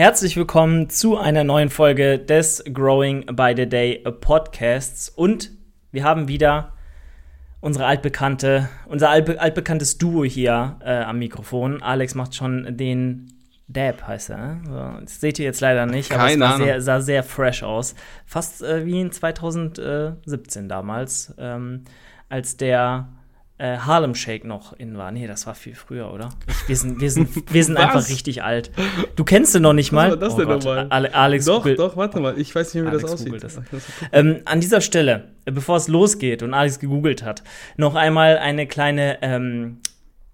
Herzlich willkommen zu einer neuen Folge des Growing by the Day Podcasts. Und wir haben wieder unsere altbekannte, unser altbe altbekanntes Duo hier äh, am Mikrofon. Alex macht schon den Dab, heißt er. Ne? So, das seht ihr jetzt leider nicht, Keine aber es sehr, sah sehr fresh aus. Fast äh, wie in 2017 damals, ähm, als der äh, Harlem Shake noch in war. Nee, das war viel früher, oder? Wir sind, wir sind, wir sind Was? einfach richtig alt. Du kennst ihn noch nicht mal. war das denn nochmal? Ale Alex Doch, doch, warte mal. Ich weiß nicht, wie Alex das aussieht. das. Ähm, an dieser Stelle, äh, bevor es losgeht und Alex gegoogelt hat, noch einmal eine kleine, ähm,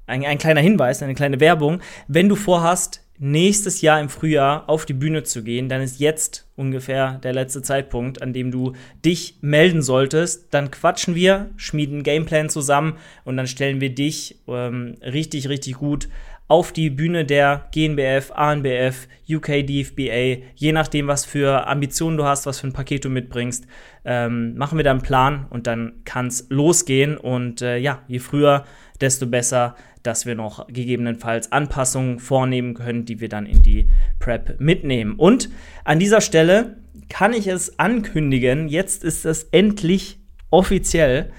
ein, ein kleiner Hinweis, eine kleine Werbung. Wenn du vorhast, nächstes Jahr im Frühjahr auf die Bühne zu gehen, dann ist jetzt ungefähr der letzte Zeitpunkt, an dem du dich melden solltest. Dann quatschen wir, schmieden Gameplan zusammen und dann stellen wir dich ähm, richtig, richtig gut auf die Bühne der GNBF, ANBF, UK DFBA, je nachdem, was für Ambitionen du hast, was für ein Paket du mitbringst, ähm, machen wir da einen Plan und dann kann es losgehen. Und äh, ja, je früher, desto besser, dass wir noch gegebenenfalls Anpassungen vornehmen können, die wir dann in die Prep mitnehmen. Und an dieser Stelle kann ich es ankündigen, jetzt ist es endlich offiziell.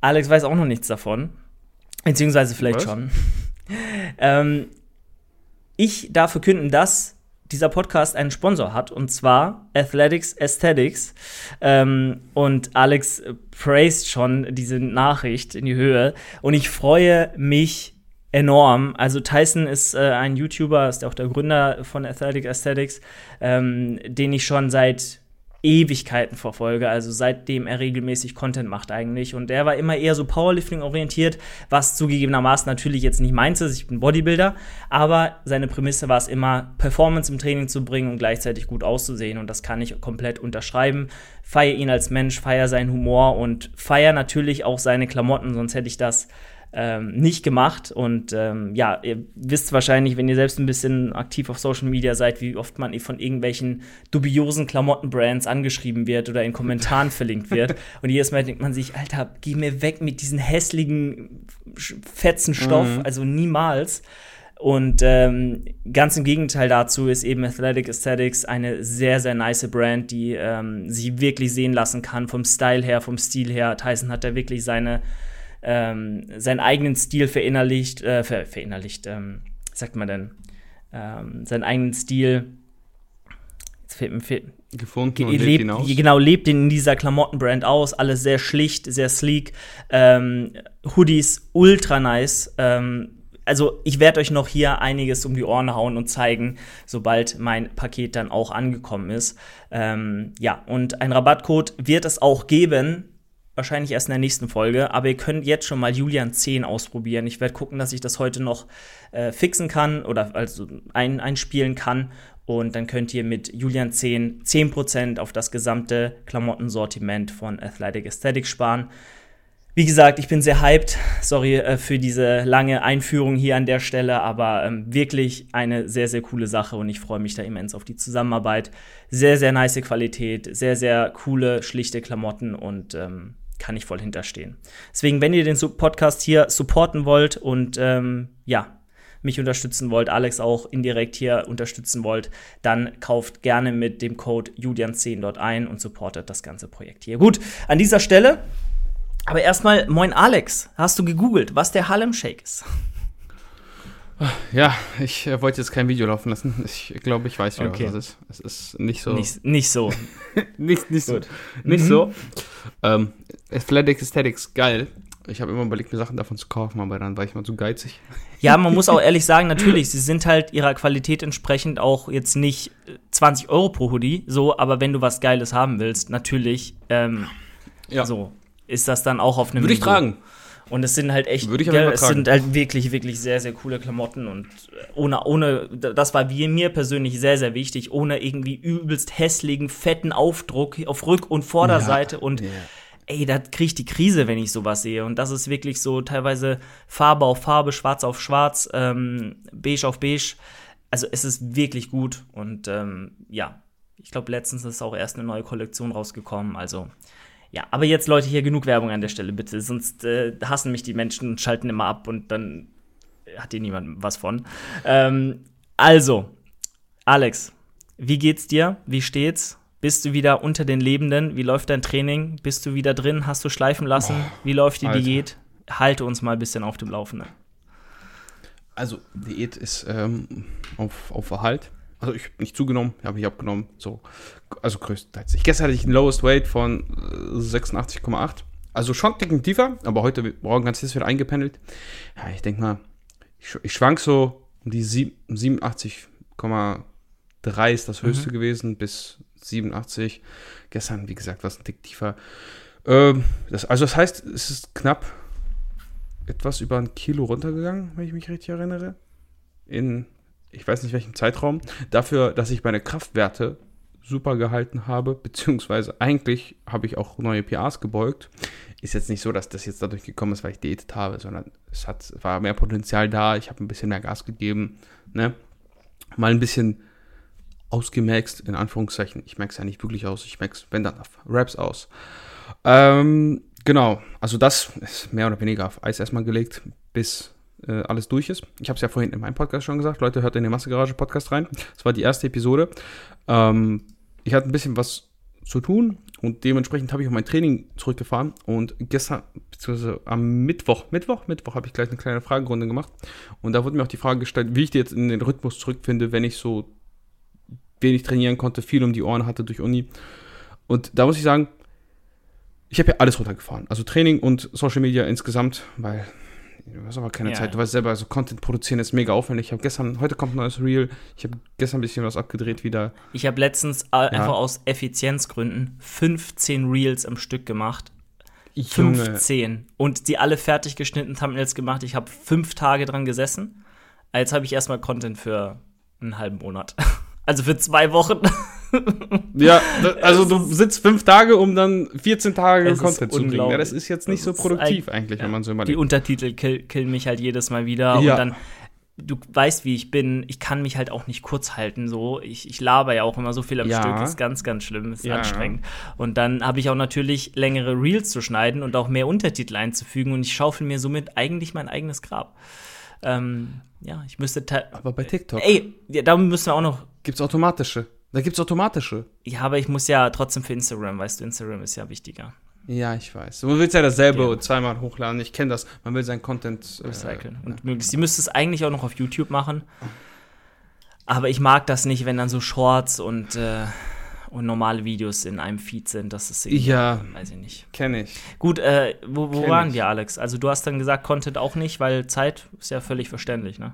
Alex weiß auch noch nichts davon. Beziehungsweise vielleicht Was? schon. Ähm, ich darf verkünden, dass dieser Podcast einen Sponsor hat, und zwar Athletics Aesthetics. Ähm, und Alex praised schon diese Nachricht in die Höhe. Und ich freue mich enorm. Also Tyson ist äh, ein YouTuber, ist auch der Gründer von Athletic Aesthetics, ähm, den ich schon seit Ewigkeiten verfolge, also seitdem er regelmäßig Content macht eigentlich. Und er war immer eher so Powerlifting-orientiert, was zugegebenermaßen natürlich jetzt nicht meins ist. Ich bin Bodybuilder, aber seine Prämisse war es immer, Performance im Training zu bringen und gleichzeitig gut auszusehen. Und das kann ich komplett unterschreiben. Feier ihn als Mensch, feier seinen Humor und feier natürlich auch seine Klamotten, sonst hätte ich das ähm, nicht gemacht. Und ähm, ja, ihr wisst wahrscheinlich, wenn ihr selbst ein bisschen aktiv auf Social Media seid, wie oft man von irgendwelchen dubiosen Klamottenbrands angeschrieben wird oder in Kommentaren verlinkt wird. Und jedes Mal denkt man sich, Alter, geh mir weg mit diesen hässlichen Sch- fetzen Stoff, Mhm. also niemals. Und ähm, ganz im Gegenteil dazu ist eben Athletic Aesthetics eine sehr, sehr nice Brand, die ähm, sie wirklich sehen lassen kann, vom Style her, vom Stil her. Tyson hat da wirklich seine, ähm, seinen eigenen Stil verinnerlicht, äh, ver verinnerlicht, ähm, sagt man denn, ähm, seinen eigenen Stil. Jetzt fehlt mir, fehlt, Gefunden und lebt lebt, hinaus. genau, lebt in dieser Klamottenbrand aus. Alles sehr schlicht, sehr sleek. Ähm, Hoodies ultra nice. Ähm, also ich werde euch noch hier einiges um die Ohren hauen und zeigen, sobald mein Paket dann auch angekommen ist. Ähm, ja, und ein Rabattcode wird es auch geben. Wahrscheinlich erst in der nächsten Folge, aber ihr könnt jetzt schon mal Julian 10 ausprobieren. Ich werde gucken, dass ich das heute noch äh, fixen kann oder also ein, einspielen kann. Und dann könnt ihr mit Julian 10 10% auf das gesamte Klamottensortiment von Athletic Aesthetics sparen. Wie gesagt, ich bin sehr hyped. Sorry äh, für diese lange Einführung hier an der Stelle, aber ähm, wirklich eine sehr, sehr coole Sache und ich freue mich da immens auf die Zusammenarbeit. Sehr, sehr nice Qualität, sehr, sehr coole, schlichte Klamotten und ähm, kann ich voll hinterstehen. Deswegen, wenn ihr den Podcast hier supporten wollt und ähm, ja, mich unterstützen wollt, Alex auch indirekt hier unterstützen wollt, dann kauft gerne mit dem Code Julian10 dort ein und supportet das ganze Projekt hier. Gut, an dieser Stelle aber erstmal, moin Alex, hast du gegoogelt, was der Harlem Shake ist? Ja, ich äh, wollte jetzt kein Video laufen lassen. Ich glaube, ich weiß wieder, Okay. das ist. Es ist nicht so. Nicht, nicht so. nicht, nicht so. Nicht Mhm. so. Ähm, Athletic Aesthetics, geil. Ich habe immer überlegt, mir Sachen davon zu kaufen, aber dann war ich mal zu geizig. Ja, man muss auch ehrlich sagen, natürlich, sie sind halt ihrer Qualität entsprechend auch jetzt nicht äh, 20 Euro pro Hoodie, so, aber wenn du was Geiles haben willst, natürlich, ähm, Ja. so, ist das dann auch auf einem Würde ich tragen. Und es sind halt echt, Würde ich Fall es sind halt wirklich, wirklich sehr, sehr coole Klamotten und äh, ohne, ohne, das war mir persönlich sehr, sehr wichtig, ohne irgendwie übelst hässlichen, fetten Aufdruck auf Rück- und Vorderseite und Ja. ey, da kriege ich die Krise, wenn ich sowas sehe. Und das ist wirklich so teilweise Farbe auf Farbe, Schwarz auf Schwarz, ähm, Beige auf Beige. Also es ist wirklich gut und ähm, ja, ich glaube, letztens ist auch erst eine neue Kollektion rausgekommen. Also ja, aber jetzt Leute, hier genug Werbung an der Stelle bitte, sonst äh, hassen mich die Menschen und schalten immer ab und dann hat hier niemand was von. Ähm, also, Alex, Wie geht's dir? Wie steht's? Bist du wieder unter den Lebenden? Wie läuft dein Training? Bist du wieder drin? Hast du schleifen lassen? Wie läuft die Alter. Diät? Halte uns mal ein bisschen auf dem Laufenden. Also, Diät ist ähm, auf, auf Erhalt. Also, ich habe nicht zugenommen, habe nicht abgenommen. So, also größtenteils. Ich, gestern hatte ich ein Lowest Weight von äh, 86,8. Also schon dicken tiefer, aber heute Morgen ganz ist wieder eingependelt. Ja, ich denke mal, ich, ich schwank so um die sieb- 87,3 ist das höchste gewesen, bis 87. Gestern, wie gesagt, war es ein Tick tiefer. Ähm, das, also das heißt, es ist knapp etwas über ein Kilo runtergegangen, wenn ich mich richtig erinnere. In, ich weiß nicht welchem Zeitraum. Dafür, dass ich meine Kraftwerte super gehalten habe, beziehungsweise eigentlich habe ich auch neue PAs gebeugt. Ist jetzt nicht so, dass das jetzt dadurch gekommen ist, weil ich diätet habe, sondern es hat, war mehr Potenzial da. Ich habe ein bisschen mehr Gas gegeben. Ne? Mal ein bisschen ausgemaxt, in Anführungszeichen. Ich max ja nicht wirklich aus, ich max, wenn dann, auf Raps aus. Ähm, genau, also das ist mehr oder weniger auf Eis erstmal gelegt, bis äh, alles durch ist. Ich habe es ja vorhin in meinem Podcast schon gesagt. Leute, hört in den Massegarage-Podcast rein. Das war die erste Episode. Ähm, ich hatte ein bisschen was zu tun und dementsprechend habe ich auch mein Training zurückgefahren und gestern, beziehungsweise am Mittwoch, Mittwoch, Mittwoch habe ich gleich eine kleine Fragerunde gemacht und da wurde mir auch die Frage gestellt, wie ich jetzt in den Rhythmus zurückfinde, wenn ich so wenig trainieren konnte, viel um die Ohren hatte durch Uni. Und da muss ich sagen, ich habe ja alles runtergefahren. Also Training und Social Media insgesamt, weil du hast aber keine Ja, Zeit. ja. Du weißt selber, also Content produzieren ist mega aufwendig. Ich habe gestern, heute kommt ein neues Reel. Ich habe gestern ein bisschen was abgedreht wieder. Ich habe letztens äh, einfach aus Effizienzgründen 15 Reels am Stück gemacht. 15. Und die alle fertig geschnitten, Thumbnails gemacht. Ich habe fünf Tage dran gesessen. Jetzt habe ich erstmal Content für einen halben Monat. Also für zwei Wochen. Ja, also du sitzt fünf Tage, um dann 14 Tage Content zu bringen. Ja, das ist jetzt nicht Das so produktiv eig- eigentlich, ja. wenn man so Die überlegt. Untertitel kill, killen mich halt jedes Mal wieder. Ja. Und dann, du weißt, wie ich bin. Ich kann mich halt auch nicht kurz halten. So. Ich, ich laber ja auch immer so viel am Ja. Stück. Das ist ganz, ganz schlimm. Ist Ja. anstrengend. Und dann habe ich auch natürlich längere Reels zu schneiden und auch mehr Untertitel einzufügen. Und ich schaufel mir somit eigentlich mein eigenes Grab. Ähm, ja, ich müsste. te- Aber bei TikTok Ey, ja, da müssen wir auch noch. gibt's automatische. Da gibt's automatische. Ja, aber ich muss ja trotzdem für Instagram, weißt du, Instagram ist ja wichtiger. Ja, ich weiß. Du willst ja dasselbe Ja. zweimal hochladen. Ich kenne das. Man will sein Content äh, recyceln. ja. Und möglichst, sie müsste es eigentlich auch noch auf YouTube machen. Aber ich mag das nicht, wenn dann so Shorts und, äh, und normale Videos in einem Feed sind. Das ist irgendwie, Ja, weiß ich nicht. kenne ich. Gut, äh, wo, wo waren ich. wir, Alex? Also du hast dann gesagt, Content auch nicht, weil Zeit ist ja völlig verständlich, ne?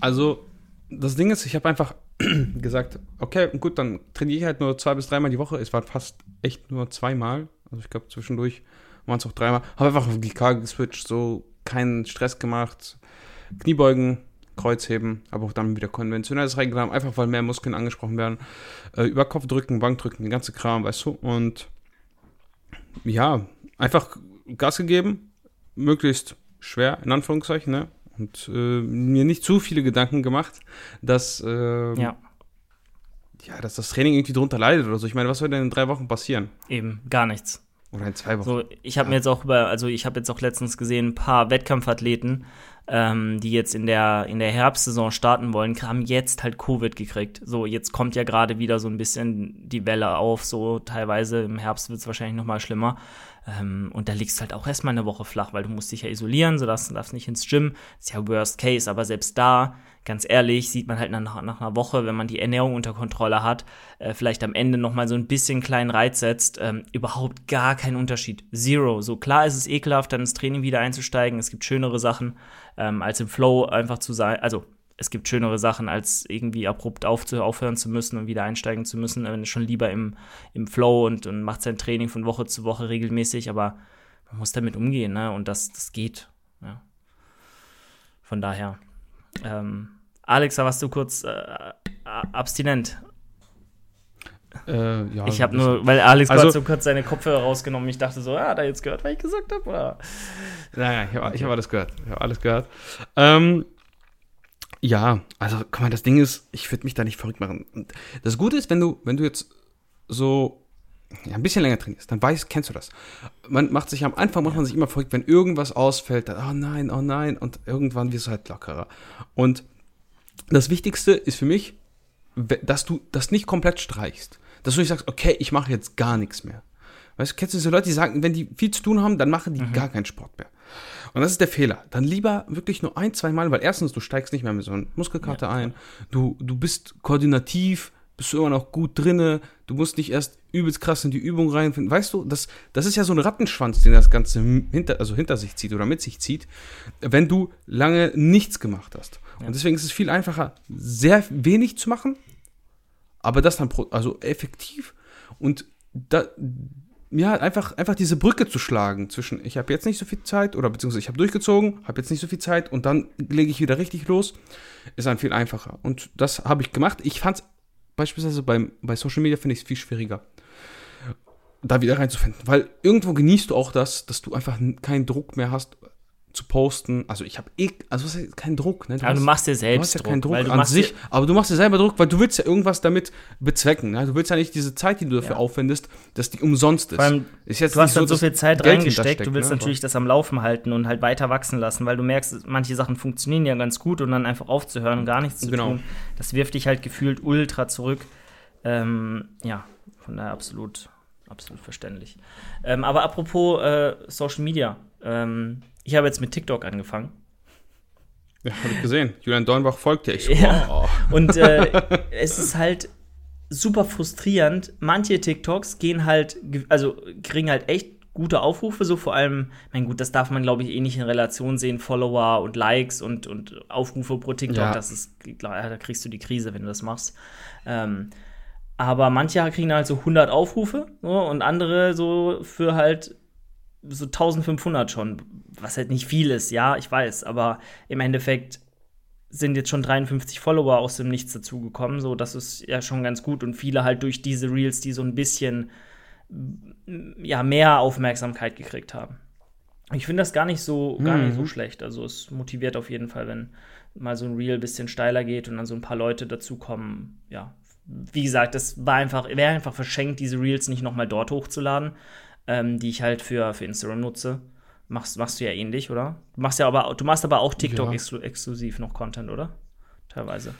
Also, das Ding ist, ich habe einfach gesagt, okay, gut, dann trainiere ich halt nur zwei bis dreimal die Woche. Es waren fast echt nur zweimal. Also ich glaube, zwischendurch waren es auch dreimal. Habe einfach auf GK geswitcht, so keinen Stress gemacht. Kniebeugen, Kreuzheben, aber auch dann wieder konventionelles reingenommen, einfach weil mehr Muskeln angesprochen werden. Äh, über Kopf drücken, Bank drücken, den ganze Kram, weißt du. Und ja, einfach Gas gegeben, möglichst schwer, in Anführungszeichen, ne? Und äh, mir nicht zu viele Gedanken gemacht, dass, ähm, Ja, ja, dass das Training irgendwie drunter leidet oder so. Ich meine, was soll denn in drei Wochen passieren? eben, gar nichts. Oder in zwei Wochen? So, ich habe mir jetzt auch über, also ich habe jetzt auch letztens gesehen, ein paar Wettkampfathleten, ähm, die jetzt in der, in der Herbstsaison starten wollen, haben jetzt halt Covid gekriegt. So, jetzt kommt ja gerade wieder so ein bisschen die Welle auf, so teilweise im Herbst wird es wahrscheinlich noch mal schlimmer. Ähm, und da liegst du halt auch erstmal eine Woche flach, weil du musst dich ja isolieren, so du darfst nicht ins Gym. ist ja Worst Case, aber selbst da, ganz ehrlich, sieht man halt nach, nach einer Woche, wenn man die Ernährung unter Kontrolle hat, äh, vielleicht am Ende noch mal so ein bisschen kleinen Reiz setzt, ähm, überhaupt gar kein Unterschied. Zero. So klar ist es ekelhaft, dann ins Training wieder einzusteigen. Es gibt schönere Sachen, ähm, als im Flow einfach zu sein. Also es gibt schönere Sachen, als irgendwie abrupt aufhören zu müssen und wieder einsteigen zu müssen. Man ist schon lieber im, im Flow und, und macht sein Training von Woche zu Woche regelmäßig, aber man muss damit umgehen, ne? Und das, das geht. Ja. Von daher. Ähm, Alex, da warst du kurz äh, abstinent. Äh, ja, Ich habe nur, weil Alex Also- so kurz seine Kopfhörer rausgenommen. Ich dachte so, ah, da jetzt gehört, was ich gesagt habe? Naja, ich habe hab alles gehört. Ich habe alles gehört. Ähm, ja, also, guck mal, das Ding ist, ich würde mich da nicht verrückt machen. Das Gute ist, wenn du, wenn du jetzt so ja, ein bisschen länger trainierst, dann weißt, kennst du das. Man macht sich am Anfang, macht man sich immer verrückt, wenn irgendwas ausfällt, dann, oh nein, oh nein, und irgendwann wirst du halt lockerer. Und das Wichtigste ist für mich, dass du das nicht komplett streichst. Dass du nicht sagst, okay, ich mache jetzt gar nichts mehr. Weißt du, kennst du diese Leute, die sagen, wenn die viel zu tun haben, dann machen die mhm. gar keinen Sport mehr. Und das ist der Fehler. Dann lieber wirklich nur ein, zwei Mal, weil erstens, du steigst nicht mehr mit so einer Muskelkarte ja, ein, du, du bist koordinativ, bist du immer noch gut drinne, du musst nicht erst übelst krass in die Übung reinfinden. Weißt du, das, das ist ja so ein Rattenschwanz, den das Ganze hinter, also hinter sich zieht oder mit sich zieht, wenn du lange nichts gemacht hast. Ja. Und deswegen ist es viel einfacher, sehr wenig zu machen, aber das dann also effektiv und da, ja, einfach, einfach diese Brücke zu schlagen zwischen, ich habe jetzt nicht so viel Zeit oder beziehungsweise ich habe durchgezogen, habe jetzt nicht so viel Zeit und dann lege ich wieder richtig los, ist dann viel einfacher. Und das habe ich gemacht. Ich fand es beispielsweise beim, bei Social Media finde ich es viel schwieriger, da wieder reinzufinden, weil irgendwo genießt du auch das, dass du einfach keinen Druck mehr hast, zu posten. Also ich habe eh, also was heißt, keinen Druck. Ne? Du aber hast, du machst dir selbst du ja keinen Druck, Druck an sich, aber du machst dir selber Druck, weil du willst ja irgendwas damit bezwecken. Ne? Du willst ja nicht diese Zeit, die du dafür ja. aufwendest, dass die umsonst ist. Allem, ist jetzt du hast so, so viel Zeit Geld reingesteckt, du willst ne? natürlich das am Laufen halten und halt weiter wachsen lassen, weil du merkst, manche Sachen funktionieren ja ganz gut und dann einfach aufzuhören und gar nichts zu genau. tun, das wirft dich halt gefühlt ultra zurück. Ähm, ja, von daher absolut, absolut verständlich. Ähm, aber apropos äh, Social Media, ähm, ich habe jetzt mit TikTok angefangen. Ja, habe ich gesehen. Julian Dornbach folgt dir. Ich so, ja. Oh. Und äh, es ist halt super frustrierend. Manche TikToks gehen halt, also kriegen halt echt gute Aufrufe, so vor allem, mein gut, das darf man glaube ich eh nicht in Relation sehen, Follower und Likes und, und Aufrufe pro TikTok, ja. das ist, da kriegst du die Krise, wenn du das machst. Ähm, aber manche kriegen halt so 100 Aufrufe so, und andere so für halt so 1500 schon, was halt nicht viel ist, ja, ich weiß, aber im Endeffekt sind jetzt schon 53 Follower aus dem Nichts dazugekommen, so das ist ja schon ganz gut und viele halt durch diese Reels, die so ein bisschen ja mehr Aufmerksamkeit gekriegt haben. Ich finde das gar nicht so gar mhm. nicht so mhm. schlecht, also es motiviert auf jeden Fall, wenn mal so ein Reel ein bisschen steiler geht und dann so ein paar Leute dazukommen, ja. Wie gesagt, das war einfach, wäre einfach verschenkt, diese Reels nicht nochmal dort hochzuladen ähm, die ich halt für, für Instagram nutze. Machst, machst du ja ähnlich, oder? Du machst ja aber, du machst aber auch TikTok ja. exklu exklusiv noch Content, oder? Teilweise.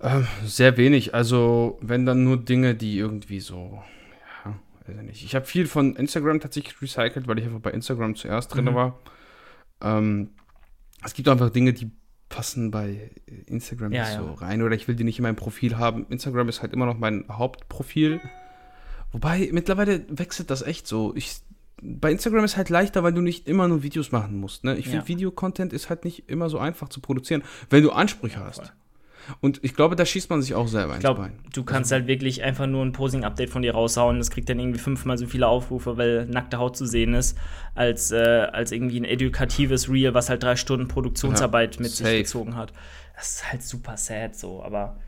Ähm, sehr wenig. Also, wenn dann nur Dinge, die irgendwie so, ja, weiß ich nicht. Ich habe viel von Instagram tatsächlich recycelt, weil ich einfach bei Instagram zuerst drin mhm. war. Ähm, es gibt einfach Dinge, die passen bei Instagram ja, nicht so rein oder ich will die nicht in meinem Profil haben. Instagram ist halt immer noch mein Hauptprofil. Wobei, mittlerweile wechselt das echt so. Ich, bei Instagram ist halt leichter, weil du nicht immer nur Videos machen musst. Ne? Ich ja. finde, Videocontent ist halt nicht immer so einfach zu produzieren, wenn du Ansprüche hast. Und ich glaube, da schießt man sich auch selber ich glaub, ins Bein. Du kannst also, halt wirklich einfach nur ein Posing-Update von dir raushauen. Das kriegt dann irgendwie fünfmal so viele Aufrufe, weil nackte Haut zu sehen ist, als, äh, als irgendwie ein edukatives Reel, was halt drei Stunden Produktionsarbeit ja, mit safe. sich gezogen hat. Das ist halt super sad so, aber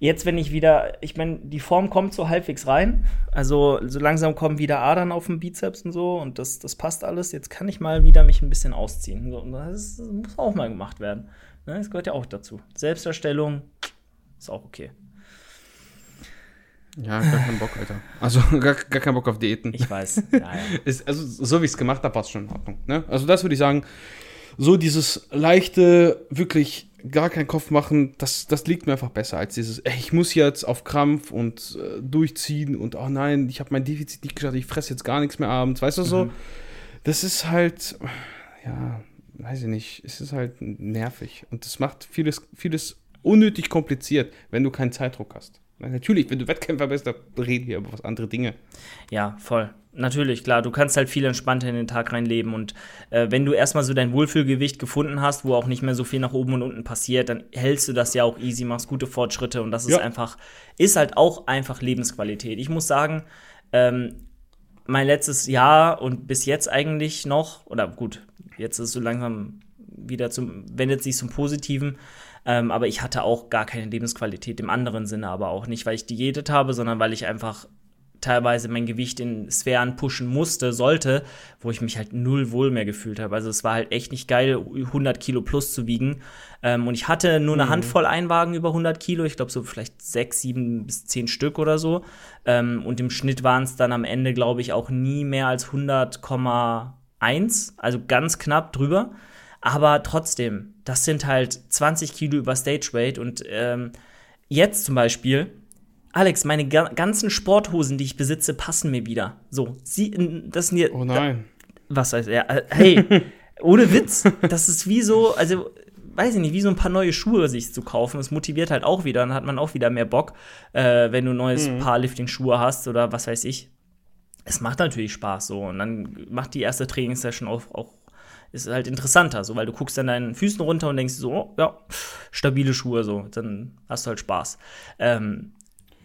Jetzt, wenn ich wieder, ich meine, die Form kommt so halbwegs rein. Also so langsam kommen wieder Adern auf dem Bizeps und so und das, das passt alles. Jetzt kann ich mal wieder mich ein bisschen ausziehen. Das, muss auch mal gemacht werden. Ne, das gehört ja auch dazu. Selbsterstellung ist auch okay. Ja, gar keinen Bock, Alter. Also gar, gar keinen Bock auf Diäten. Ich weiß. Ja, ja. ist, also so wie ich es gemacht habe, war es schon in Ordnung. Ne? Also das würde ich sagen, so dieses leichte, wirklich gar keinen Kopf machen, das, das liegt mir einfach besser als dieses, ey, ich muss jetzt auf Krampf und äh, durchziehen und oh nein, ich habe mein Defizit nicht geschafft, ich fresse jetzt gar nichts mehr abends, weißt du so? Mhm. Das ist halt, ja, weiß ich nicht, es ist halt nervig und das macht vieles, vieles unnötig kompliziert, wenn du keinen Zeitdruck hast. Natürlich, wenn du Wettkämpfer bist, dann reden wir über was andere Dinge. Ja, voll. Natürlich, klar. Du kannst halt viel entspannter in den Tag reinleben. Und äh, wenn du erstmal so dein Wohlfühlgewicht gefunden hast, wo auch nicht mehr so viel nach oben und unten passiert, dann hältst du das ja auch easy, machst gute Fortschritte. Und das ist ja. einfach, ist halt auch einfach Lebensqualität. Ich muss sagen, ähm, mein letztes Jahr und bis jetzt eigentlich noch, oder gut, jetzt ist es so langsam wieder zum, wendet sich zum Positiven. Ähm, aber ich hatte auch gar keine Lebensqualität im anderen Sinne, aber auch nicht, weil ich diätet habe, sondern weil ich einfach teilweise mein Gewicht in Sphären pushen musste, sollte, wo ich mich halt null wohl mehr gefühlt habe. Also es war halt echt nicht geil, 100 Kilo plus zu wiegen. Ähm, und ich hatte nur eine mhm. Handvoll Einwagen über 100 Kilo, ich glaube so vielleicht sechs, sieben bis zehn Stück oder so. Ähm, und im Schnitt waren es dann am Ende, glaube ich, auch nie mehr als 100,1, also ganz knapp drüber. Aber trotzdem, das sind halt 20 Kilo über Stage Weight und ähm, jetzt zum Beispiel, Alex, meine ga ganzen Sporthosen, die ich besitze, passen mir wieder. So, sie, das sind hier. Oh nein. was heißt er? Äh, hey, ohne Witz, das ist wie so, also weiß ich nicht, wie so ein paar neue Schuhe sich zu kaufen. Es motiviert halt auch wieder, dann hat man auch wieder mehr Bock, äh, wenn du neues mhm. Powerlifting-Schuhe hast oder was weiß ich. Es macht natürlich Spaß so und dann macht die erste Trainingssession auch, auch ist halt interessanter, so, weil du guckst dann deinen Füßen runter und denkst so, oh, ja, stabile Schuhe, so, dann hast du halt Spaß. Ähm,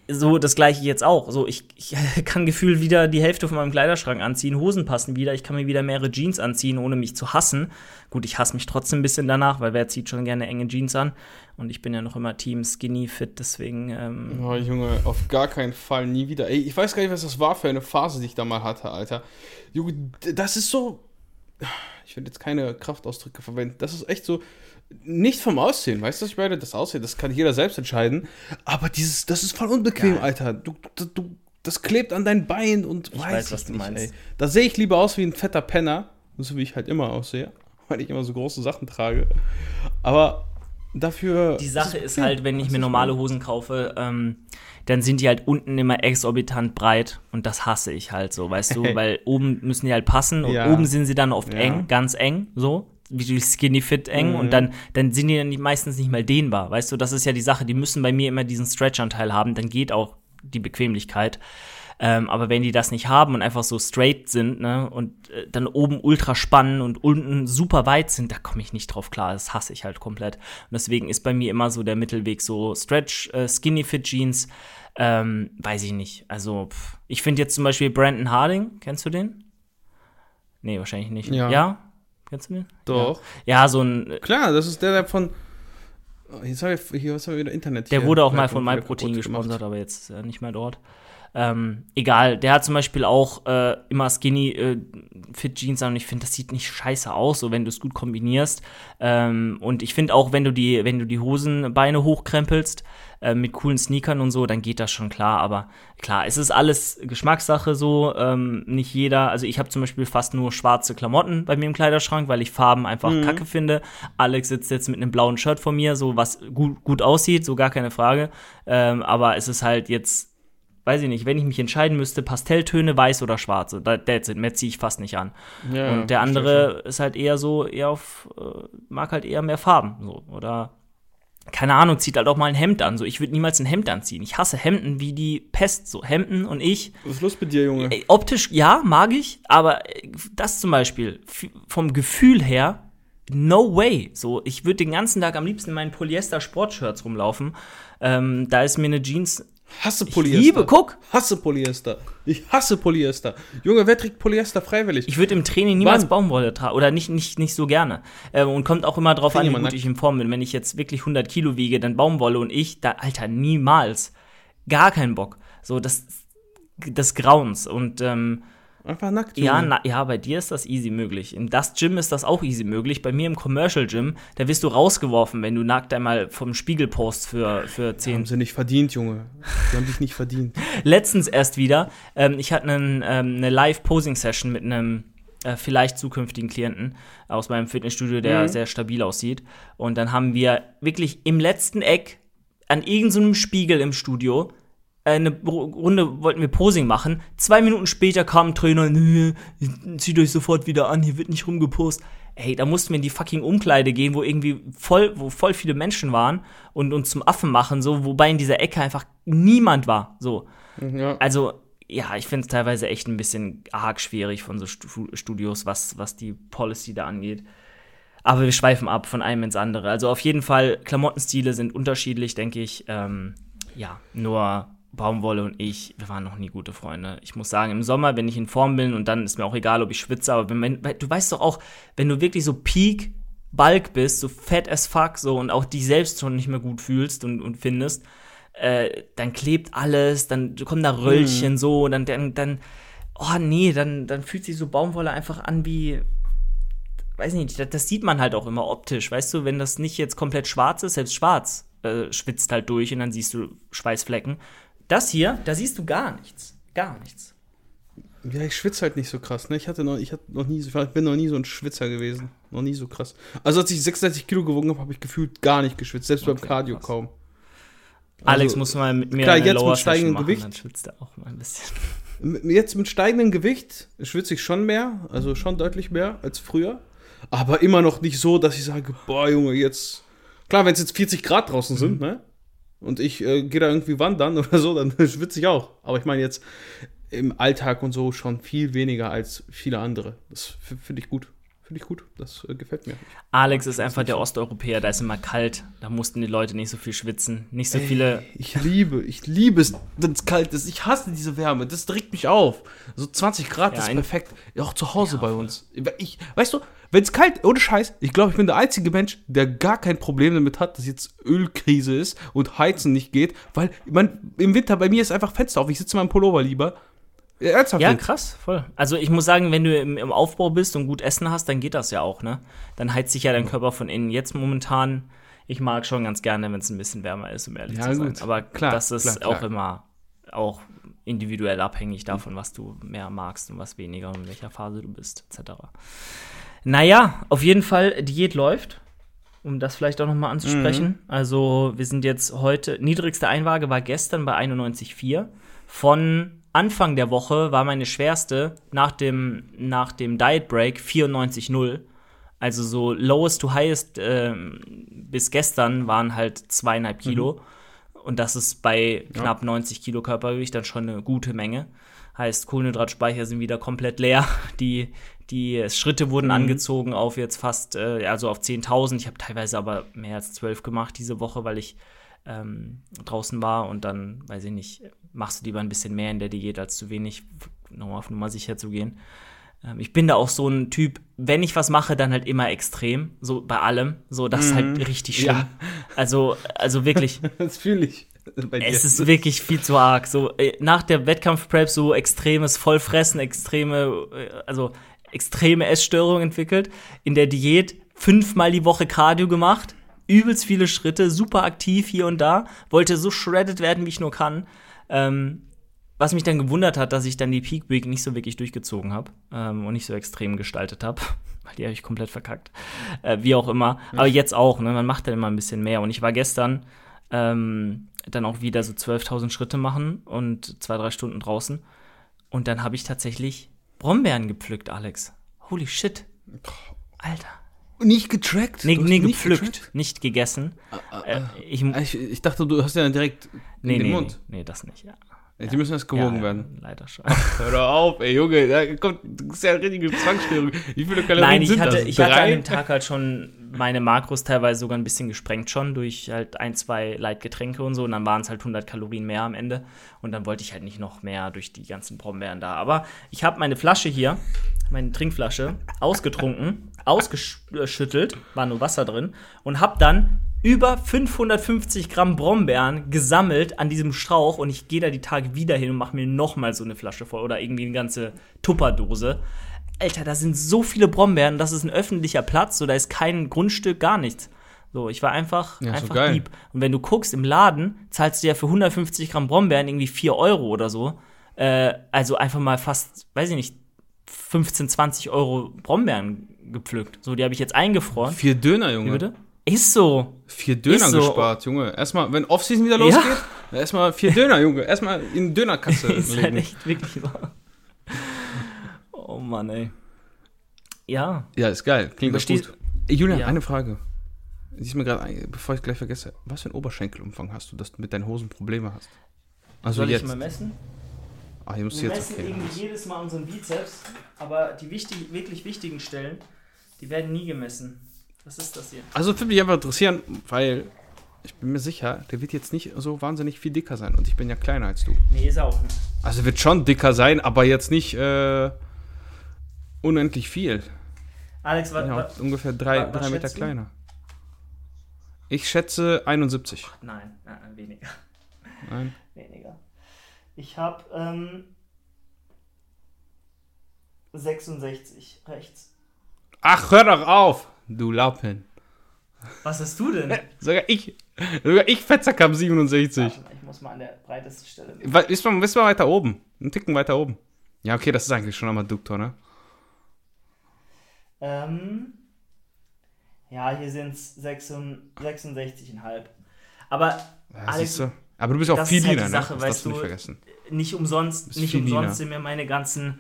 so das gleiche jetzt auch. So, ich, ich kann gefühlt wieder die Hälfte von meinem Kleiderschrank anziehen, Hosen passen wieder, ich kann mir wieder mehrere Jeans anziehen, ohne mich zu hassen. Gut, ich hasse mich trotzdem ein bisschen danach, weil wer zieht schon gerne enge Jeans an? Und ich bin ja noch immer Team Skinny Fit, deswegen. Ähm oh, Junge, auf gar keinen Fall, nie wieder. Ey, ich weiß gar nicht, was das war für eine Phase, die ich da mal hatte, Alter. Junge, das ist so. Ich will jetzt keine Kraftausdrücke verwenden. Das ist echt so nicht vom Aussehen, weißt du, was ich meine? Das Aussehen, das kann jeder selbst entscheiden. Aber dieses, das ist voll unbequem, ja. Alter. Du, du, du, das klebt an dein Bein und ich weiß, weiß was du nicht, meinst. Ey. Da sehe ich lieber aus wie ein fetter Penner, so wie ich halt immer aussehe, weil ich immer so große Sachen trage. Aber dafür. Die Sache ist, ist halt, wenn ich mir normale Hosen kaufe, ähm, dann sind die halt unten immer exorbitant breit und das hasse ich halt so, weißt du, weil oben müssen die halt passen und ja. oben sind sie dann oft ja. eng, ganz eng, so wie skinny fit eng mhm. und dann, dann sind die dann meistens nicht mal dehnbar. Weißt du, das ist ja die Sache. Die müssen bei mir immer diesen Stretch-Anteil haben, dann geht auch die Bequemlichkeit. Ähm, aber wenn die das nicht haben und einfach so straight sind, ne, und äh, dann oben ultra spannen und unten super weit sind, da komme ich nicht drauf klar. Das hasse ich halt komplett. Und deswegen ist bei mir immer so der Mittelweg so Stretch, äh, Skinny Fit Jeans. Ähm, weiß ich nicht. Also, pff. ich finde jetzt zum Beispiel Brandon Harding, kennst du den? Nee, wahrscheinlich nicht. Ja. ja? Kennst du den? Doch. Ja, ja so ein. Äh, Klar, das ist der, der von. Jetzt habe ich, hier, was haben wir wieder Internet. Der hier. wurde auch mal von MyProtein gesponsert, aber jetzt ist er nicht mehr dort. Ähm, egal, der hat zum Beispiel auch äh, immer Skinny äh, Fit Jeans an und ich finde, das sieht nicht scheiße aus, so wenn du es gut kombinierst. Ähm, und ich finde auch, wenn du die, wenn du die Hosenbeine hochkrempelst äh, mit coolen Sneakern und so, dann geht das schon klar. Aber klar, es ist alles Geschmackssache so. Ähm, nicht jeder, also ich habe zum Beispiel fast nur schwarze Klamotten bei mir im Kleiderschrank, weil ich Farben einfach mhm. kacke finde. Alex sitzt jetzt mit einem blauen Shirt vor mir, so was gut, gut aussieht, so gar keine Frage. Ähm, aber es ist halt jetzt weiß ich nicht, wenn ich mich entscheiden müsste, Pastelltöne, weiß oder schwarze. That's it, mehr ziehe ich fast nicht an. Ja, und der andere ist halt eher so, eher auf, äh, mag halt eher mehr Farben. So. Oder, keine Ahnung, zieht halt auch mal ein Hemd an. So, ich würde niemals ein Hemd anziehen. Ich hasse Hemden wie die Pest. So, Hemden und ich. Was ist los mit dir, Junge? Äh, optisch, ja, mag ich, aber äh, das zum Beispiel, vom Gefühl her, no way. So, ich würde den ganzen Tag am liebsten in meinen Polyester-Sportshirts rumlaufen. Ähm, da ist mir eine Jeans Hasse Polyester. Ich liebe, guck. Hasse Polyester. Ich hasse Polyester. Junge, wer trägt Polyester freiwillig? Ich würde im Training niemals Wann? Baumwolle tragen. Oder nicht, nicht, nicht so gerne. Ähm, und kommt auch immer drauf Find an, wie gut ich in Form bin. Wenn ich jetzt wirklich 100 Kilo wiege, dann Baumwolle und ich, da, Alter, niemals. Gar keinen Bock. So, das, des Grauens. Und, ähm, Einfach nackt. Ja, na, ja, bei dir ist das easy möglich. In das Gym ist das auch easy möglich. Bei mir im Commercial Gym, da wirst du rausgeworfen, wenn du nackt einmal vom Spiegel post für, für 10. Haben sie nicht verdient, Junge. Die haben dich nicht verdient. Letztens erst wieder. Ähm, ich hatte einen, ähm, eine Live-Posing-Session mit einem äh, vielleicht zukünftigen Klienten aus meinem Fitnessstudio, der mhm. sehr stabil aussieht. Und dann haben wir wirklich im letzten Eck an irgendeinem Spiegel im Studio eine Runde wollten wir Posing machen. Zwei Minuten später kam ein Trainer, zieht euch sofort wieder an, hier wird nicht rumgepost. Ey, da mussten wir in die fucking Umkleide gehen, wo irgendwie voll, wo voll viele Menschen waren und uns zum Affen machen, so, wobei in dieser Ecke einfach niemand war, so. Ja. Also, ja, ich finde es teilweise echt ein bisschen arg schwierig von so Studios, was, was die Policy da angeht. Aber wir schweifen ab von einem ins andere. Also auf jeden Fall, Klamottenstile sind unterschiedlich, denke ich. Ähm, ja, nur Baumwolle und ich, wir waren noch nie gute Freunde. Ich muss sagen, im Sommer, wenn ich in Form bin und dann ist mir auch egal, ob ich schwitze, aber wenn, du weißt doch auch, wenn du wirklich so Peak Bulk bist, so fett as fuck, so und auch dich selbst schon nicht mehr gut fühlst und, und findest, äh, dann klebt alles, dann kommen da Röllchen hm. so, dann, dann, dann, oh nee, dann, dann fühlt sich so Baumwolle einfach an wie, weiß nicht, das, das sieht man halt auch immer optisch, weißt du, wenn das nicht jetzt komplett schwarz ist, selbst schwarz äh, schwitzt halt durch und dann siehst du Schweißflecken. Das hier, da siehst du gar nichts. Gar nichts. Ja, ich schwitze halt nicht so krass, ne? Ich hatte noch, ich hatte noch nie, ich bin noch nie so ein Schwitzer gewesen. Noch nie so krass. Also als ich 66 Kilo gewogen habe, habe ich gefühlt gar nicht geschwitzt, selbst okay, beim Cardio krass. kaum. Alex Also, muss mal mit mir klar, eine jetzt mit Lower steigendem machen, Gewicht. dann schwitzt er auch mal ein bisschen. Jetzt mit steigendem Gewicht schwitze ich schon mehr, also schon deutlich mehr als früher. Aber immer noch nicht so, dass ich sage, boah, Junge, jetzt. Klar, wenn es jetzt 40 Grad draußen sind, ne? Und ich äh, gehe da irgendwie wandern oder so, dann schwitze ich auch. Aber ich meine jetzt im Alltag und so schon viel weniger als viele andere. Das finde ich gut. Finde ich gut. Das äh, gefällt mir. Alex ist einfach der Osteuropäer, da ist immer kalt, da mussten die Leute nicht so viel schwitzen, nicht so viele. Ich liebe, ich liebe es, wenn es kalt ist. Ich hasse diese Wärme. Das regt mich auf. So 20 Grad Ja, ist perfekt. Auch zu Hause bei uns. Ich, weißt du, wenn es kalt, ohne Scheiß, ich glaube, ich bin der einzige Mensch, der gar kein Problem damit hat, dass jetzt Ölkrise ist und Heizen nicht geht, weil man, im Winter bei mir ist einfach Fenster auf. Ich sitze in meinem Pullover lieber. Ja, Ernsthaft. Ja, krass, voll. Also ich muss sagen, wenn du im, im Aufbau bist und gut Essen hast, dann geht das ja auch, ne? Dann heizt sich ja dein Körper von innen. Jetzt momentan, ich mag schon ganz gerne, wenn es ein bisschen wärmer ist, um ehrlich Ja, zu sein. gut. Aber Klar, das ist klar, klar. auch immer auch individuell abhängig davon, was du mehr magst und was weniger und in welcher Phase du bist, etc. Naja, auf jeden Fall, Diät läuft. Um das vielleicht auch nochmal anzusprechen. Mhm. Also, wir sind jetzt heute, niedrigste Einwaage war gestern bei 91,4. Von Anfang der Woche war meine schwerste nach dem, nach dem Diet Break 94,0. Also so lowest to highest ähm, bis gestern waren halt zweieinhalb Kilo. Und das ist bei knapp 90 Kilo Körpergewicht dann schon eine gute Menge. Heißt, Kohlenhydratspeicher sind wieder komplett leer. Die, die Schritte wurden angezogen auf jetzt fast, äh, also auf 10.000. Ich habe teilweise aber mehr als 12 gemacht diese Woche, weil ich ähm, draußen war und dann, weiß ich nicht, machst du lieber ein bisschen mehr in der Diät als zu wenig, nochmal auf Nummer sicher zu gehen. Ähm, ich bin da auch so ein Typ, wenn ich was mache, dann halt immer extrem, so bei allem. So, das ist halt richtig schlimm. Ja. Also, also wirklich. Das fühle ich. Es ist wirklich viel zu arg. So äh, nach der Wettkampfprep so extremes Vollfressen, extreme, äh, also extreme Essstörungen entwickelt. In der Diät fünfmal die Woche Cardio gemacht, übelst viele Schritte, super aktiv hier und da, wollte so shredded werden, wie ich nur kann. Ähm, was mich dann gewundert hat, dass ich dann die Peak Week nicht so wirklich durchgezogen habe ähm, und nicht so extrem gestaltet habe, weil die habe ich komplett verkackt. Äh, wie auch immer. Aber jetzt auch, ne? Man macht dann immer ein bisschen mehr. Und ich war gestern ähm, dann auch wieder so 12.000 Schritte machen und zwei, drei Stunden draußen. Und dann habe ich tatsächlich Brombeeren gepflückt, Alex. Holy shit. Alter. Nicht getrackt. Nee, nee nicht gepflückt, getrackt? nicht gegessen. Äh, ich, Ich, ich dachte, du hast ja direkt nee, in den nee, Mund. nee, das nicht, ja. Die müssen erst gewogen ja, werden. Leider schon. Hör doch auf, ey Junge, da kommt, das ist ja eine richtige Zwangsstörung. Wie viele Kalorien Nein, ich sind hatte, das? ich hatte an dem Tag halt schon meine Makros teilweise sogar ein bisschen gesprengt schon durch halt ein, zwei Leitgetränke und so. Und dann waren es halt 100 Kalorien mehr am Ende. Und dann wollte ich halt nicht noch mehr durch die ganzen Brombeeren da. Aber ich habe meine Flasche hier, meine Trinkflasche, ausgetrunken, ausgeschüttelt, war nur Wasser drin und habe dann über 550 Gramm Brombeeren gesammelt an diesem Strauch und ich gehe da die Tage wieder hin und mache mir noch mal so eine Flasche voll oder irgendwie eine ganze Tupperdose. Alter, da sind so viele Brombeeren, das ist ein öffentlicher Platz, so da ist kein Grundstück, gar nichts. So, ich war einfach, Ja, einfach geil. lieb. Und wenn du guckst, im Laden zahlst du ja für 150 Gramm Brombeeren irgendwie 4 Euro oder so. Äh, also einfach mal fast, weiß ich nicht, 15, 20 Euro Brombeeren gepflückt. So, die habe ich jetzt eingefroren. Vier Döner, Wie Junge. bitte? Ist so. Vier Döner so. gespart, Junge. Erstmal, wenn Offseason wieder Ja. losgeht, erstmal vier Döner, Junge. Erstmal in Dönerkasse ist halt legen. echt wirklich wahr. Oh Mann, ey. Ja. Ja, ist geil. Klingt doch gut. Ey, Julian, Ja. eine Frage. Die ist mir gerade, bevor ich gleich vergesse. Was für einen Oberschenkelumfang hast du, dass du mit deinen Hosen Probleme hast? Also Soll jetzt. ich mal messen? ah, hier musst Wir jetzt messen okay. irgendwie jedes Mal unseren Bizeps, aber die wichtig, wirklich wichtigen Stellen, die werden nie gemessen. Was ist das hier? Also würde mich einfach interessieren, weil ich bin mir sicher, der wird jetzt nicht so wahnsinnig viel dicker sein. Und ich bin ja kleiner als du. Nee, ist er auch nicht. Also wird schon dicker sein, aber jetzt nicht äh, unendlich viel. Alex, was? Ja, ungefähr drei, wa- drei Meter kleiner. Ich schätze 71. Nein, nein, weniger. Nein. Weniger. Ich habe ähm, 66 rechts. Ach, hör doch auf, du Lappen. Was hast du denn? Sogar ich, sogar ich Fettsack habe 67. Warte mal, Ich muss mal an der breitesten Stelle. Wa- Ist man, ist man weiter oben? Einen Ticken weiter oben. Ja, okay, das ist eigentlich schon einmal Duktor, ne? Ähm, ja, hier sind es 66,5. Aber Ja, Alex, du. Aber du bist auch viel halt leaner, die ne? Sache, Das weißt du nicht du, vergessen. nicht umsonst, nicht umsonst sind mir meine ganzen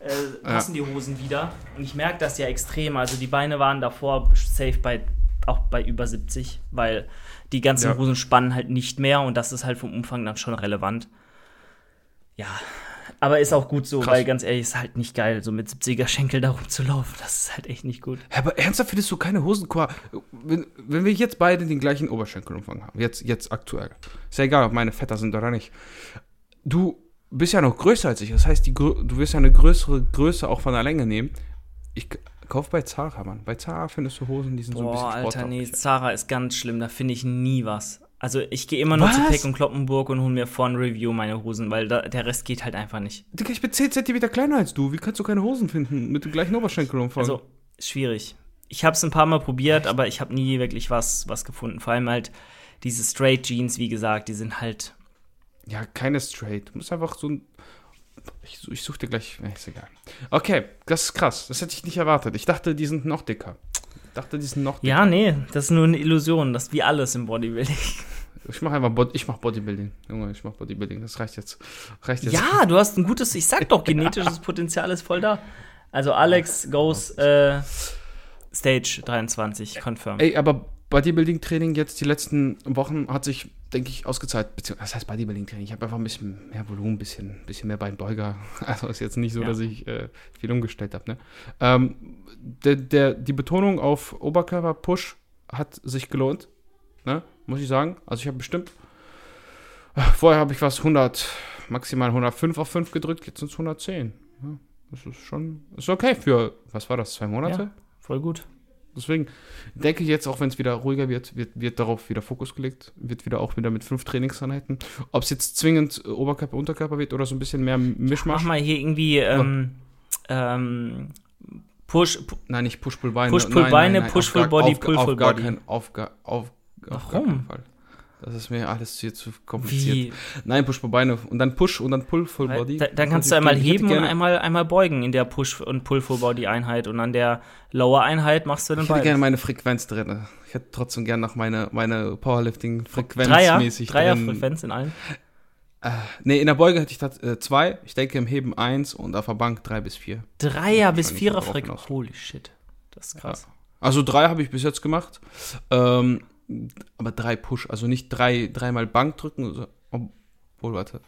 äh, passen die Hosen wieder. Und ich merke das ja extrem. Also die Beine waren davor safe bei auch bei über 70, weil die ganzen Ja. Hosen spannen halt nicht mehr und das ist halt vom Umfang dann schon relevant. Ja, aber ist auch gut so, Krass. weil ganz ehrlich, ist halt nicht geil, so mit 70er Schenkel da rumzulaufen. Das ist halt echt nicht gut. Aber ernsthaft findest du keine Hosen? Wenn, wenn wir jetzt beide den gleichen Oberschenkelumfang haben, jetzt, jetzt aktuell, ist ja egal, ob meine fetter sind oder nicht. Du bist ja noch größer als ich, das heißt, die, du wirst ja eine größere Größe auch von der Länge nehmen. Ich kauf bei Zara, Mann. Bei Zara findest du Hosen, die sind so ein bisschen Boah, Alter, nee. Zara ist ganz schlimm, da finde ich nie was. Also ich gehe immer nur zu? Peck und Kloppenburg und hole mir von Review meine Hosen, weil da, der Rest geht halt einfach nicht. Digga, ich bin 10 cm kleiner als du. Wie kannst du keine Hosen finden mit dem gleichen Oberschenkelumfang? Also, schwierig. Ich habe es ein paar Mal probiert, aber ich habe nie wirklich was, was gefunden. Vor allem halt diese Straight Jeans, wie gesagt, die sind halt. Ja, keine straight. Du musst einfach so ein. Ich, such- ich such dir gleich. Nee, ist egal. Okay, das ist krass. Das hätte ich nicht erwartet. Ich dachte, die sind noch dicker. Ich dachte, die sind noch dicker. Ja, nee, das ist nur eine Illusion. Das ist wie alles im Bodybuilding. Ich mache einfach Bod ich mach Bodybuilding. Junge, ich mach Bodybuilding. Das reicht jetzt. Reicht jetzt. Ja, du hast ein gutes, ich sag doch, genetisches Potenzial ist voll da. Also Alex goes äh, Stage 23, confirm. Ey, aber Bodybuilding-Training jetzt die letzten Wochen hat sich, denke ich, ausgezahlt. Beziehungsweise, das heißt Bodybuilding-Training. Ich habe einfach ein bisschen mehr Volumen, ein bisschen, bisschen mehr Beinbeuger. Also ist jetzt nicht so, Ja. dass ich äh, viel umgestellt habe. Ne? Ähm, der, der, die Betonung auf Oberkörper-Push hat sich gelohnt. Ne? Muss ich sagen. Also ich habe bestimmt. Vorher habe ich was 100, maximal 105 auf 5 gedrückt, jetzt sind es 110. Ja, das ist schon, ist okay für, was war das, zwei Monate? Ja. Voll gut. Deswegen denke ich jetzt, auch wenn es wieder ruhiger wird, wird, wird darauf wieder Fokus gelegt, wird wieder auch wieder mit fünf Trainingseinheiten. Ob es jetzt zwingend äh, Oberkörper, Unterkörper wird oder so ein bisschen mehr Mach Mischmasch. mal hier irgendwie ähm, ähm, Push, pu- Nein, nicht Push-Pull-Beine. Push-Pull-Beine, Push-Pull-Body, gar- auf. Auf auf auf, auf Warum? keinen Fall. Das ist mir alles hier zu kompliziert. wie? Nein, Push-Pull-Beine und dann Push und dann Pull-Full-Body. Da, dann kannst du einmal ich heben und einmal, einmal beugen in der Push- und Pull-Full-Body-Einheit. Und an der Lower-Einheit machst du dann Ich hätte gerne meine Frequenz drin. Ich hätte trotzdem gerne noch meine, meine Powerlifting-Frequenz Dreier, mäßig drin. Dreier-Frequenz in allen. Äh, nee, in der Beuge hätte ich äh, zwei. Ich denke im Heben eins und auf der Bank drei bis vier. Dreier- bis Vierer-Frequenz. drauf Holy shit. Das ist krass. Also drei habe ich bis jetzt gemacht. Ähm, aber drei Push, also nicht drei, dreimal Bank drücken. Obwohl, warte.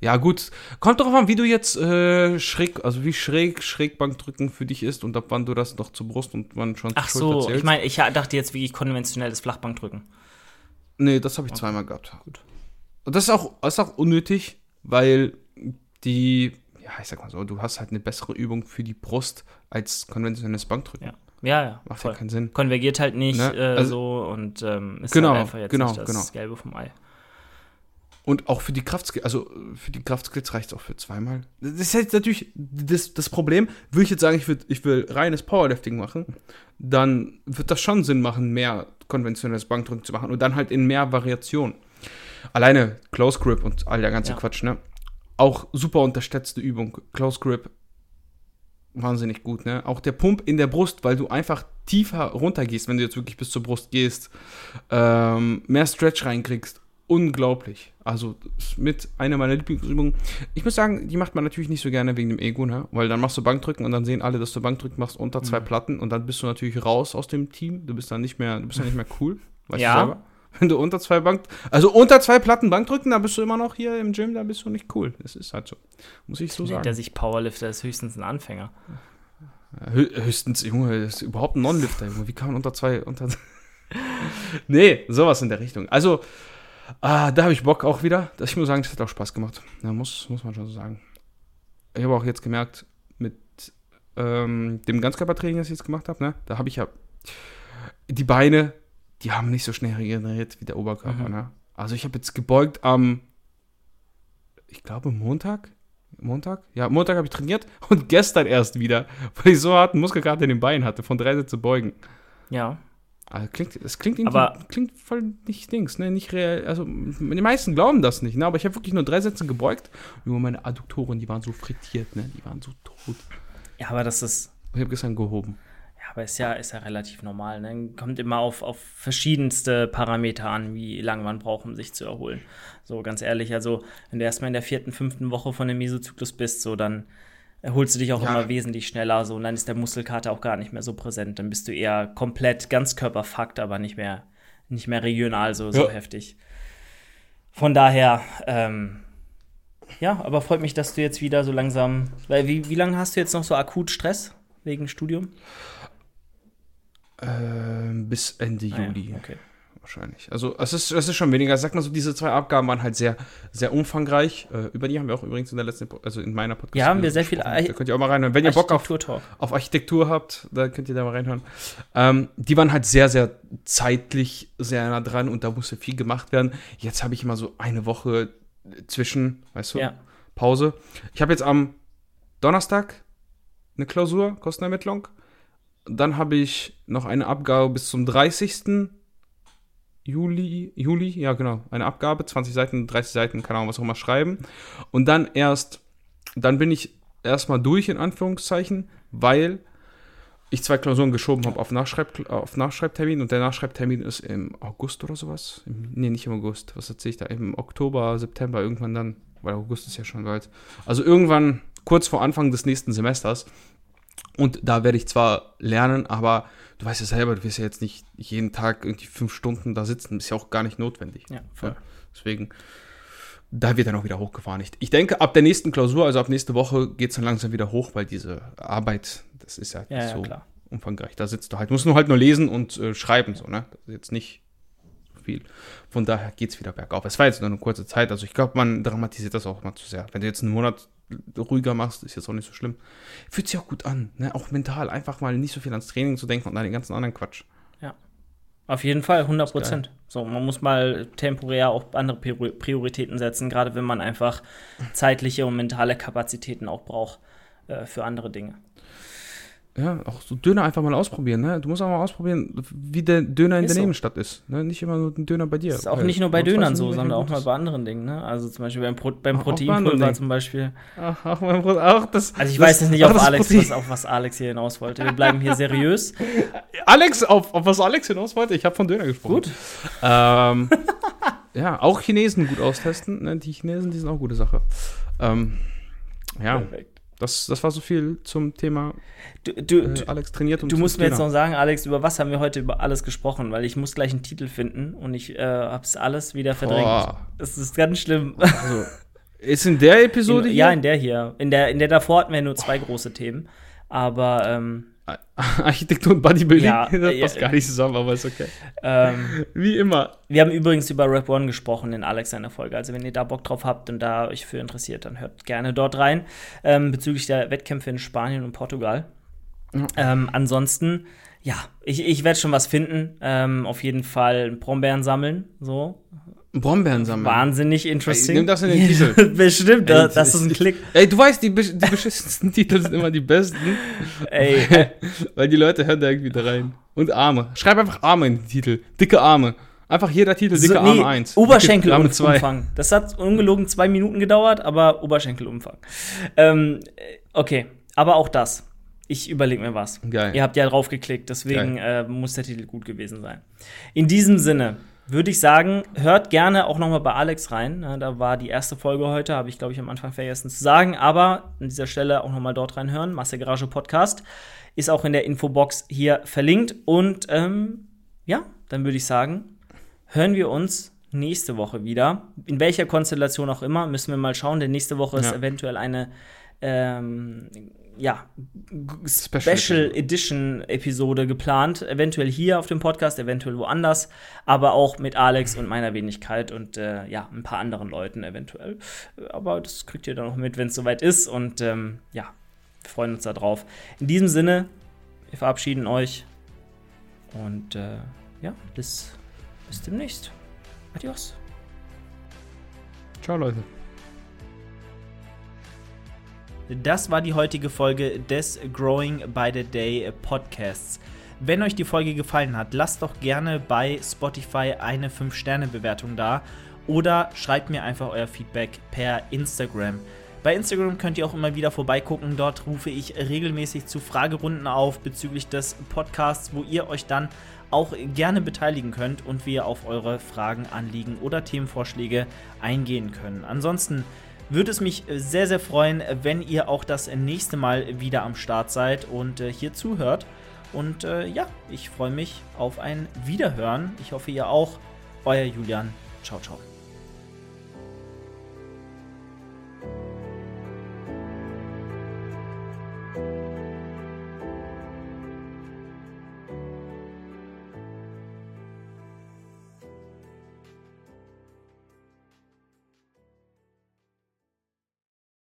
Ja, gut. Kommt drauf an, wie du jetzt äh, schräg, also wie schräg Schrägbank drücken für dich ist und ab wann du das noch zur Brust und wann schon Ach zur Schulter so, zählst. ich meine, ich dachte jetzt wirklich konventionelles Flachbankdrücken. Nee, das habe ich zweimal gehabt. Gut. Und das ist auch, das ist auch unnötig, weil die, ja, ich sag mal so, du hast halt eine bessere Übung für die Brust als konventionelles Bankdrücken. Ja, ja, ja. Macht voll. ja keinen Sinn. Konvergiert halt nicht Ne? äh, Also- so und ähm, ist Genau, halt einfach jetzt genau, nicht das genau. Gelbe vom Ei. Und auch für die Kraftskills, also für die Kraftskills reicht es auch für zweimal. Das ist jetzt natürlich das, das Problem. Würde ich jetzt sagen, ich, würd, ich will reines Powerlifting machen, dann wird das schon Sinn machen, mehr konventionelles Bankdrücken zu machen und dann halt in mehr Variation. Alleine Close Grip und all der ganze Ja. Quatsch, ne? Auch super unterschätzte Übung. Close Grip, wahnsinnig gut, ne? Auch der Pump in der Brust, weil du einfach tiefer runtergehst, wenn du jetzt wirklich bis zur Brust gehst, ähm, mehr Stretch reinkriegst. Unglaublich. Also mit einer meiner Lieblingsübungen. Ich muss sagen, die macht man natürlich nicht so gerne wegen dem Ego, ne? Weil dann machst du Bankdrücken und dann sehen alle, dass du Bankdrücken machst unter zwei Mhm. Platten und dann bist du natürlich raus aus dem Team. Du bist dann nicht mehr, du bist dann nicht mehr cool. Weißt Ja. du selber? Wenn du unter zwei Bank, also unter zwei Platten Bankdrücken, dann bist du immer noch hier im Gym, da bist du nicht cool. Das ist halt so. Muss ich so Nennt sagen. er sich Powerlifter, ist höchstens ein Anfänger. Hö höchstens, Junge, ist überhaupt ein Non-Lifter, Junge. Wie kann man unter zwei, unter. nee, sowas in der Richtung. Also, ah, da habe ich Bock auch wieder. Das, ich muss sagen, das hat auch Spaß gemacht. Ja, muss, muss man schon so sagen. Ich habe auch jetzt gemerkt, mit ähm, dem Ganzkörpertraining, das ich jetzt gemacht habe, ne, da habe ich ja die Beine, die haben nicht so schnell regeneriert wie der Oberkörper, Mhm. ne? Also ich habe jetzt gebeugt am, ich glaube Montag, Montag? Ja, Montag habe ich trainiert und gestern erst wieder, weil ich so harten Muskelkater in den Beinen hatte, von drei Sätze beugen. Ja. Also klingt, es klingt irgendwie, Aber- klingt voll nicht Dings, ne, nicht real, also die meisten glauben das nicht, ne, aber ich habe wirklich nur drei Sätze gebeugt, nur meine Adduktoren, die waren so frittiert, ne, die waren so tot. Ja, aber das ist. Ich habe gestern gehoben. Aber ist ja, ist ja relativ normal. Ne? Kommt immer auf, auf verschiedenste Parameter an, wie lange man braucht, um sich zu erholen. So, ganz ehrlich, also, wenn du erstmal in der vierten, fünften Woche von dem Mesozyklus bist, so, dann erholst du dich auch ja. immer wesentlich schneller, so, und dann ist der Muskelkater auch gar nicht mehr so präsent. Dann bist du eher komplett ganzkörperfakt, aber nicht mehr, nicht mehr regional so, so ja. heftig. Von daher, ähm, ja, aber freut mich, dass du jetzt wieder so langsam, weil wie, wie lange hast du jetzt noch so akut Stress wegen Studium? Äh, bis Ende ah, Juli. Ja, okay. Wahrscheinlich. Also es ist, es ist schon weniger. Sag mal so, diese zwei Abgaben waren halt sehr, sehr umfangreich. Äh, über die haben wir auch übrigens in der letzten, also in meiner Podcast. Ja, haben wir sehr viel. Da könnt ihr auch mal reinhören. Wenn ihr Bock auf, auf Architektur habt, da könnt ihr da mal reinhören. Ähm, die waren halt sehr, sehr zeitlich sehr nah dran und da musste viel gemacht werden. Jetzt habe ich immer so eine Woche zwischen, weißt du, ja. Pause. Ich habe jetzt am Donnerstag eine Klausur, Kostenermittlung. Dann habe ich noch eine Abgabe bis zum 30. Juli, Juli, ja genau, eine Abgabe, 20 Seiten, 30 Seiten, keine Ahnung, was auch immer schreiben. Und dann erst, dann bin ich erstmal durch, in Anführungszeichen, weil ich zwei Klausuren geschoben habe auf, Nachschreib, auf Nachschreibtermin und der Nachschreibtermin ist im August oder sowas. Im, nee, nicht im August, was erzähle ich da? Im Oktober, September, irgendwann dann, weil August ist ja schon bald. Also irgendwann kurz vor Anfang des nächsten Semesters. Und da werde ich zwar lernen, aber du weißt ja selber, du wirst ja jetzt nicht jeden Tag irgendwie fünf Stunden da sitzen. Ist ja auch gar nicht notwendig. Ja, voll. Ja, deswegen, da wird dann auch wieder hochgefahren. Ich denke, ab der nächsten Klausur, also ab nächste Woche, geht es dann langsam wieder hoch, weil diese Arbeit, das ist ja, ja so ja, umfangreich. Da sitzt du halt, musst nur halt nur lesen und äh, schreiben, so, ne? Das ist jetzt nicht viel. Von daher geht es wieder bergauf. Es war jetzt nur eine kurze Zeit, also ich glaube, man dramatisiert das auch mal zu sehr. Wenn du jetzt einen Monat ruhiger machst, ist jetzt auch nicht so schlimm. Fühlt sich auch gut an, ne? auch mental. Einfach mal nicht so viel ans Training zu denken und an den ganzen anderen Quatsch. Ja. Auf jeden Fall, 100 Prozent. So, man muss mal temporär auch andere Prioritäten setzen, gerade wenn man einfach zeitliche und mentale Kapazitäten auch braucht äh, für andere Dinge ja, auch so Döner einfach mal ausprobieren. Ne? Du musst auch mal ausprobieren, wie der Döner in ist der so. Nebenstadt ist. Ne? Nicht immer nur ein Döner bei dir. Das ist auch nicht nur bei Dönern so, sondern auch mal bei anderen Dingen. Ne? Also zum Beispiel beim, Pro beim Proteinpulver zum Beispiel. Ach, auch beim Pro auch das, also ich das, weiß jetzt nicht, auf, Alex, was, auf was Alex hier hinaus wollte. Wir bleiben hier seriös. Alex, auf, auf was Alex hinaus wollte? Ich habe von Döner gesprochen. Gut. Ähm, ja, auch Chinesen gut austesten. Ne? Die Chinesen, die sind auch gute Sache. Ähm, ja. Perfekt. Das, das war so viel zum Thema du, du, äh, Alex trainiert und Du musst mir jetzt noch sagen, Alex, über was haben wir heute über alles gesprochen? Weil ich muss gleich einen Titel finden und ich äh, hab's alles wieder verdrängt. Boah. Das ist ganz schlimm. Also, ist in der Episode in, hier? Ja, in der hier. In der, in der davor hatten wir nur zwei große Themen. Aber ähm, Architektur und Bodybuilding, ja, das passt ja, gar nicht zusammen, aber ist okay. Ähm, Wie immer. Wir haben übrigens über Rap One gesprochen in Alex seiner Folge. Also wenn ihr da Bock drauf habt und da euch für interessiert, dann hört gerne dort rein. Ähm, bezüglich der Wettkämpfe in Spanien und Portugal. Mhm. Ähm, ansonsten, ja, ich, ich werde schon was finden. Ähm, auf jeden Fall Brombeeren sammeln. So. Brombeeren sammeln. Wahnsinnig interesting. Ey, nimm das in den Titel. Bestimmt, ey, das, ist ein Klick. Ey, du weißt, die, die beschissensten Titel sind immer die besten. Ey. Weil, weil die Leute hören da irgendwie da rein. Und Arme. Schreib einfach Arme in den Titel. Dicke Arme. Einfach jeder Titel, dicke so, nee, Arme 1. Oberschenkelumfang. Das hat ungelogen zwei Minuten gedauert, aber Oberschenkelumfang. Ähm, okay, aber auch das. Ich überlege mir was. Geil. Ihr habt ja drauf geklickt, deswegen äh, muss der Titel gut gewesen sein. In diesem Sinne, würde ich sagen, hört gerne auch noch mal bei Alex rein. Da war die erste Folge heute, habe ich, glaube ich, am Anfang vergessen zu sagen. Aber an dieser Stelle auch noch mal dort reinhören. Masse Garage Podcast ist auch in der Infobox hier verlinkt. Und ähm, ja, dann würde ich sagen, hören wir uns nächste Woche wieder. In welcher Konstellation auch immer, müssen wir mal schauen, denn nächste Woche ja. ist eventuell eine ähm, ja, Special, Special Edition Episode geplant. Eventuell hier auf dem Podcast, eventuell woanders, aber auch mit Alex und meiner Wenigkeit und äh, ja, ein paar anderen Leuten eventuell. Aber das kriegt ihr dann noch mit, wenn es soweit ist. Und ähm, ja, wir freuen uns darauf. In diesem Sinne, wir verabschieden euch und äh, ja, bis, bis demnächst. Adios. Ciao, Leute. Das war die heutige Folge des Growing by the Day Podcasts. Wenn euch die Folge gefallen hat, lasst doch gerne bei Spotify eine 5-Sterne-Bewertung da oder schreibt mir einfach euer Feedback per Instagram. Bei Instagram könnt ihr auch immer wieder vorbeigucken. Dort rufe ich regelmäßig zu Fragerunden auf bezüglich des Podcasts, wo ihr euch dann auch gerne beteiligen könnt und wir auf eure Fragen, Anliegen oder Themenvorschläge eingehen können. Ansonsten würde es mich sehr, sehr freuen, wenn ihr auch das nächste Mal wieder am Start seid und äh, hier zuhört. Und äh, ja, ich freue mich auf ein Wiederhören. Ich hoffe, ihr auch. Euer Julian. Ciao, ciao.